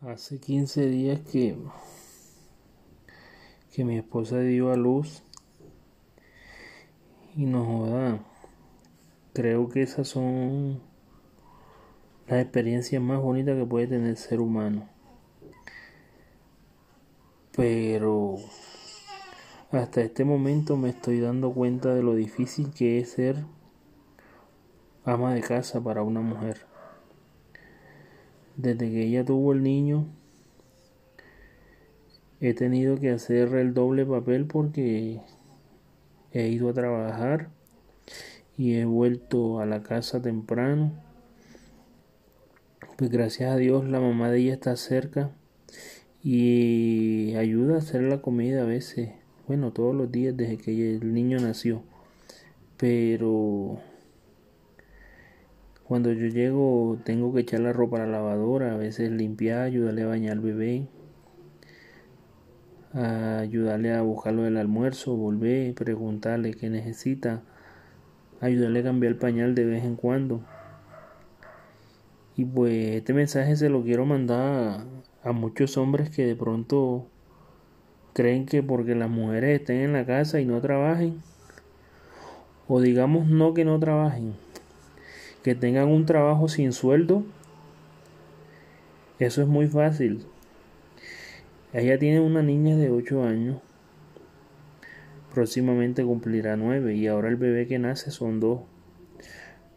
Hace 15 días que, que mi esposa dio a luz y nos joda. Creo que esas son las experiencias más bonitas que puede tener el ser humano. Pero hasta este momento me estoy dando cuenta de lo difícil que es ser ama de casa para una mujer. Desde que ella tuvo el niño, he tenido que hacer el doble papel porque he ido a trabajar y he vuelto a la casa temprano. Pues gracias a Dios la mamá de ella está cerca y ayuda a hacer la comida a veces, bueno, todos los días desde que el niño nació. Pero cuando yo llego tengo que echar la ropa a la lavadora, a veces limpiar, ayudarle a bañar al bebé, ayudarle a buscarlo del almuerzo, volver, preguntarle qué necesita, ayudarle a cambiar el pañal de vez en cuando. Y pues este mensaje se lo quiero mandar a muchos hombres que de pronto creen que porque las mujeres estén en la casa y no trabajen, o digamos no que no trabajen, que tengan un trabajo sin sueldo, eso es muy fácil. Ella tiene una niña de 8 años, próximamente cumplirá 9 y ahora el bebé que nace son 2.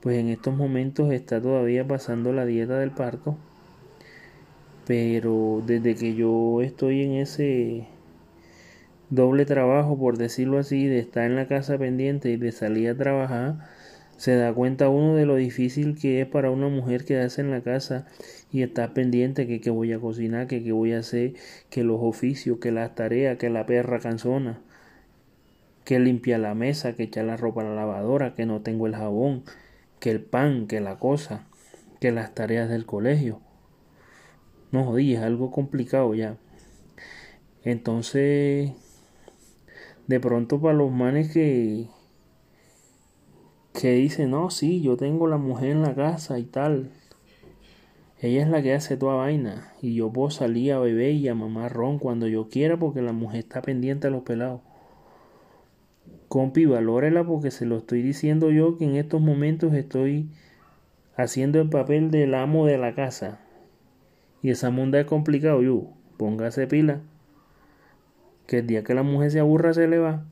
Pues en estos momentos está todavía pasando la dieta del parto, pero desde que yo estoy en ese doble trabajo, por decirlo así, de estar en la casa pendiente y de salir a trabajar, se da cuenta uno de lo difícil que es para una mujer quedarse en la casa y estar pendiente que, voy a cocinar, que, que voy a hacer, que los oficios, que las tareas, que la perra canzona, que limpia la mesa, que echa la ropa a la lavadora, que no tengo el jabón, que el pan, que la cosa, que las tareas del colegio. No jodí, es algo complicado ya. Entonces, de pronto para los manes que que dice, no, sí, yo tengo la mujer en la casa y tal. Ella es la que hace toda vaina. Y yo puedo salir a beber y a mamar ron cuando yo quiera porque la mujer está pendiente de los pelados. Compi, valórela porque se lo estoy diciendo yo que en estos momentos estoy haciendo el papel del amo de la casa. Y esa munda es complicado, yo. Póngase pila. Que el día que la mujer se aburra se le va.